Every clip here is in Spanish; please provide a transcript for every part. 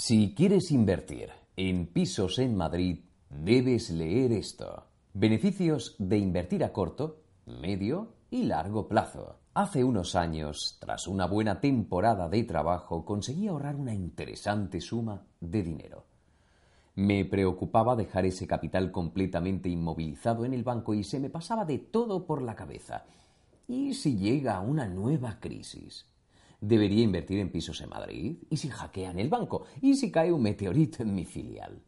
Si quieres invertir en pisos en Madrid, debes leer esto. Beneficios de invertir a corto, medio y largo plazo. Hace unos años, tras una buena temporada de trabajo, conseguí ahorrar una interesante suma de dinero. Me preocupaba dejar ese capital completamente inmovilizado en el banco y se me pasaba de todo por la cabeza. ¿Y si llega una nueva crisis? ¿Debería invertir en pisos en Madrid? ¿Y si hackean el banco? ¿Y si cae un meteorito en mi filial?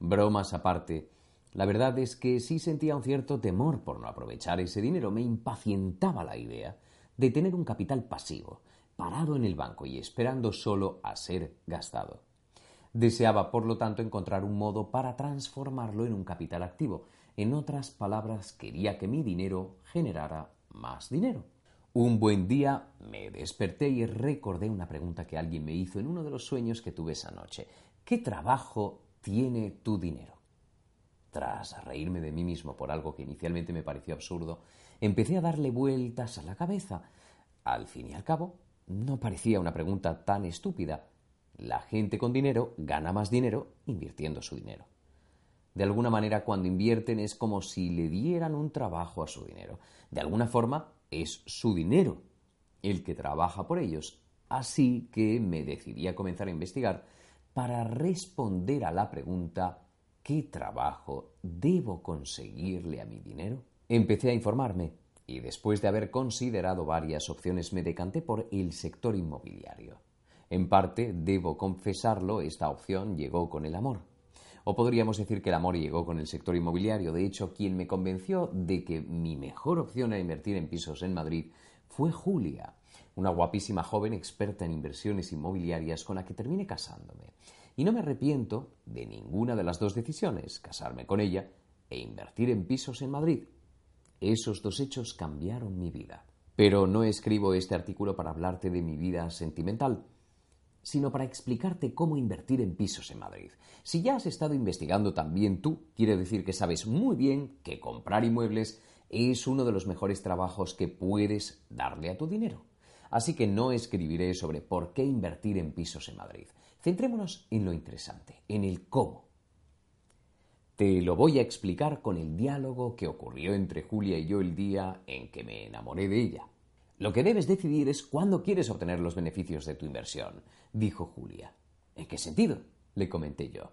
Bromas aparte, la verdad es que sí sentía un cierto temor por no aprovechar ese dinero. Me impacientaba la idea de tener un capital pasivo, parado en el banco y esperando solo a ser gastado. Deseaba, por lo tanto, encontrar un modo para transformarlo en un capital activo. En otras palabras, quería que mi dinero generara más dinero. Un buen día me desperté y recordé una pregunta que alguien me hizo en uno de los sueños que tuve esa noche. ¿Qué trabajo tiene tu dinero? Tras reírme de mí mismo por algo que inicialmente me pareció absurdo, empecé a darle vueltas a la cabeza. Al fin y al cabo, no parecía una pregunta tan estúpida. La gente con dinero gana más dinero invirtiendo su dinero. De alguna manera, cuando invierten es como si le dieran un trabajo a su dinero. De alguna forma, es su dinero el que trabaja por ellos. Así que me decidí a comenzar a investigar para responder a la pregunta ¿qué trabajo debo conseguirle a mi dinero? Empecé a informarme y después de haber considerado varias opciones me decanté por el sector inmobiliario. En parte, debo confesarlo, esta opción llegó con el amor. O podríamos decir que el amor llegó con el sector inmobiliario. De hecho, quien me convenció de que mi mejor opción era invertir en pisos en Madrid fue Julia, una guapísima joven experta en inversiones inmobiliarias con la que terminé casándome. Y no me arrepiento de ninguna de las dos decisiones, casarme con ella e invertir en pisos en Madrid. Esos dos hechos cambiaron mi vida. Pero no escribo este artículo para hablarte de mi vida sentimental, sino para explicarte cómo invertir en pisos en Madrid. Si ya has estado investigando también tú, quiere decir que sabes muy bien que comprar inmuebles es uno de los mejores trabajos que puedes darle a tu dinero. Así que no escribiré sobre por qué invertir en pisos en Madrid. Centrémonos en lo interesante, en el cómo. Te lo voy a explicar con el diálogo que ocurrió entre Julia y yo el día en que me enamoré de ella. Lo que debes decidir es cuándo quieres obtener los beneficios de tu inversión, dijo Julia. ¿En qué sentido? le comenté yo.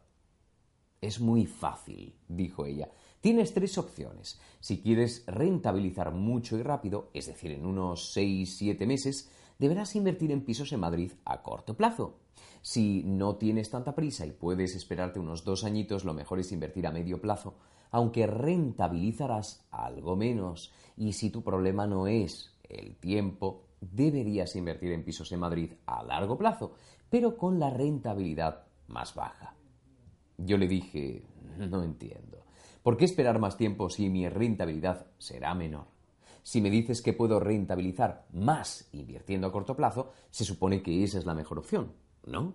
Es muy fácil, dijo ella. Tienes tres opciones. Si quieres rentabilizar mucho y rápido, es decir, en unos seis, siete meses, deberás invertir en pisos en Madrid a corto plazo. Si no tienes tanta prisa y puedes esperarte unos dos añitos, lo mejor es invertir a medio plazo, aunque rentabilizarás algo menos. Y si tu problema no es el tiempo, deberías invertir en pisos en Madrid a largo plazo, pero con la rentabilidad más baja. Yo le dije, no entiendo. ¿Por qué esperar más tiempo si mi rentabilidad será menor? Si me dices que puedo rentabilizar más invirtiendo a corto plazo, se supone que esa es la mejor opción, ¿no?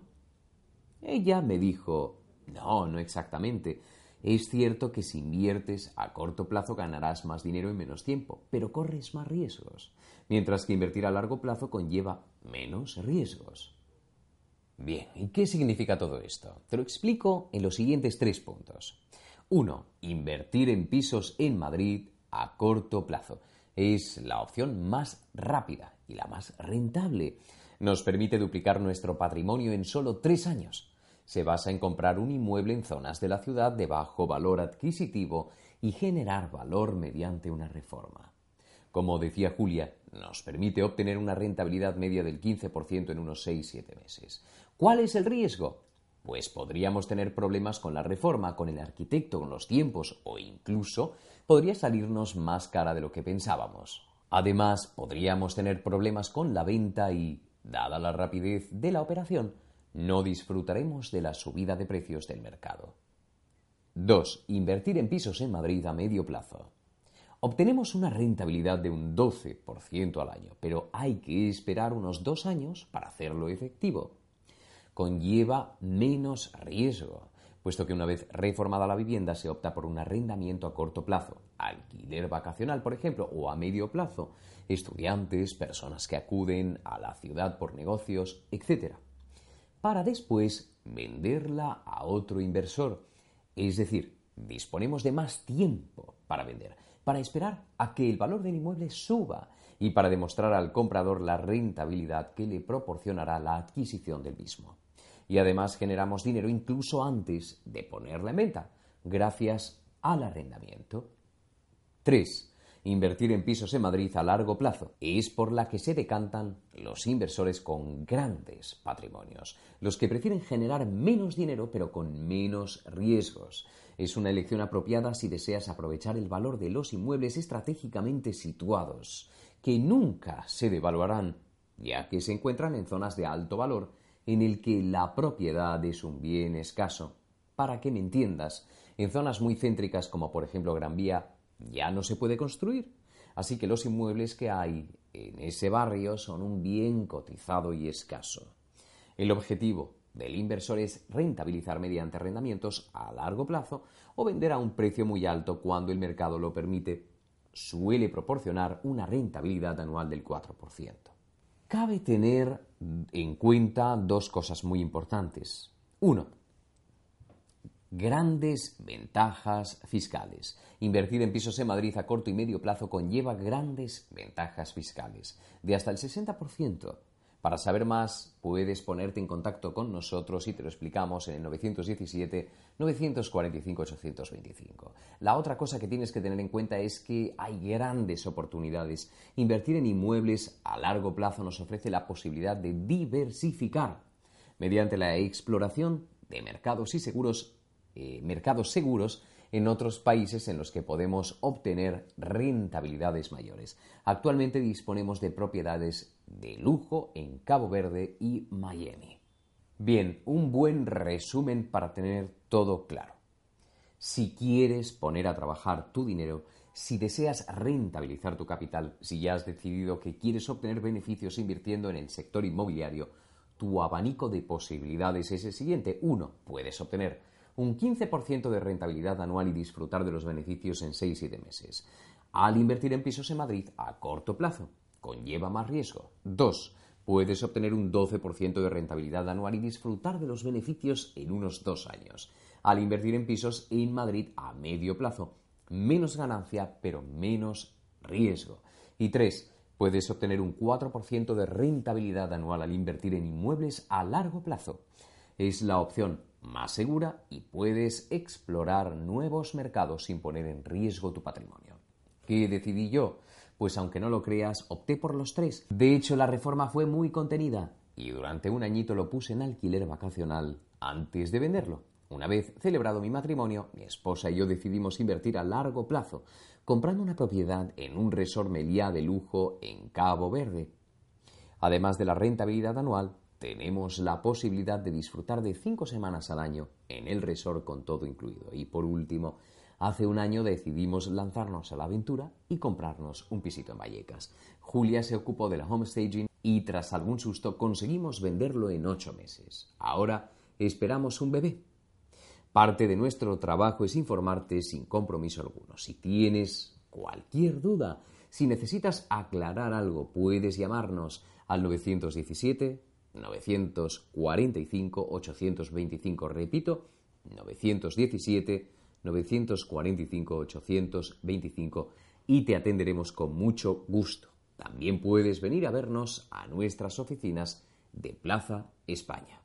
Ella me dijo, no, no exactamente. Es cierto que si inviertes a corto plazo ganarás más dinero en menos tiempo, pero corres más riesgos, mientras que invertir a largo plazo conlleva menos riesgos. Bien, ¿y qué significa todo esto? Te lo explico en los siguientes tres puntos. Uno, Invertir en pisos en Madrid a corto plazo es la opción más rápida y la más rentable. Nos permite duplicar nuestro patrimonio en solo tres años. Se basa en comprar un inmueble en zonas de la ciudad de bajo valor adquisitivo y generar valor mediante una reforma. Como decía Julia, nos permite obtener una rentabilidad media del 15% en unos 6-7 meses. ¿Cuál es el riesgo? Pues podríamos tener problemas con la reforma, con el arquitecto, con los tiempos o incluso podría salirnos más cara de lo que pensábamos. Además, podríamos tener problemas con la venta y, dada la rapidez de la operación, no disfrutaremos de la subida de precios del mercado. 2. Invertir en pisos en Madrid a medio plazo. Obtenemos una rentabilidad de un 12% al año, pero hay que esperar unos dos años para hacerlo efectivo. Conlleva menos riesgo puesto que una vez reformada la vivienda se opta por un arrendamiento a corto plazo, alquiler vacacional, por ejemplo, o a medio plazo, estudiantes, personas que acuden a la ciudad por negocios, etc. Para después venderla a otro inversor. Es decir, disponemos de más tiempo para vender, para esperar a que el valor del inmueble suba y para demostrar al comprador la rentabilidad que le proporcionará la adquisición del mismo. Y además generamos dinero incluso antes de ponerla en venta, gracias al arrendamiento. 3. Invertir en pisos en Madrid a largo plazo es por la que se decantan los inversores con grandes patrimonios, los que prefieren generar menos dinero pero con menos riesgos. Es una elección apropiada si deseas aprovechar el valor de los inmuebles estratégicamente situados, que nunca se devaluarán, ya que se encuentran en zonas de alto valor en el que la propiedad es un bien escaso. Para que me entiendas, en zonas muy céntricas como por ejemplo Gran Vía ya no se puede construir. Así que los inmuebles que hay en ese barrio son un bien cotizado y escaso. El objetivo del inversor es rentabilizar mediante arrendamientos a largo plazo o vender a un precio muy alto cuando el mercado lo permite. Suele proporcionar una rentabilidad anual del 4%. Cabe tener en cuenta dos cosas muy importantes. Uno, Grandes ventajas fiscales. Invertir en pisos en Madrid a corto y medio plazo conlleva grandes ventajas fiscales, de hasta el 60%. Para saber más, puedes ponerte en contacto con nosotros y te lo explicamos en el 917-945-825. La otra cosa que tienes que tener en cuenta es que hay grandes oportunidades. Invertir en inmuebles a largo plazo nos ofrece la posibilidad de diversificar mediante la exploración de mercados y seguros eh, mercados seguros en otros países en los que podemos obtener rentabilidades mayores. Actualmente disponemos de propiedades de lujo en Cabo Verde y Miami. Bien, un buen resumen para tener todo claro. Si quieres poner a trabajar tu dinero, si deseas rentabilizar tu capital, si ya has decidido que quieres obtener beneficios invirtiendo en el sector inmobiliario, tu abanico de posibilidades es el siguiente. Uno, puedes obtener un 15% de rentabilidad anual y disfrutar de los beneficios en 6-7 meses. Al invertir en pisos en Madrid a corto plazo, conlleva más riesgo. 2. Puedes obtener un 12% de rentabilidad anual y disfrutar de los beneficios en unos dos años. Al invertir en pisos en Madrid a medio plazo, menos ganancia pero menos riesgo. Y 3. Puedes obtener un 4% de rentabilidad anual al invertir en inmuebles a largo plazo. Es la opción más segura y puedes explorar nuevos mercados sin poner en riesgo tu patrimonio. ¿Qué decidí yo? Pues aunque no lo creas, opté por los tres. De hecho, la reforma fue muy contenida y durante un añito lo puse en alquiler vacacional antes de venderlo. Una vez celebrado mi matrimonio, mi esposa y yo decidimos invertir a largo plazo, comprando una propiedad en un resort meliá de lujo en Cabo Verde. Además de la rentabilidad anual, tenemos la posibilidad de disfrutar de cinco semanas al año en el resort con todo incluido. Y por último, hace un año decidimos lanzarnos a la aventura y comprarnos un pisito en Vallecas. Julia se ocupó de la homestaging y tras algún susto conseguimos venderlo en ocho meses. Ahora esperamos un bebé. Parte de nuestro trabajo es informarte sin compromiso alguno. Si tienes cualquier duda, si necesitas aclarar algo, puedes llamarnos al 917 945-825, repito, 917-945-825 y te atenderemos con mucho gusto. También puedes venir a vernos a nuestras oficinas de Plaza España.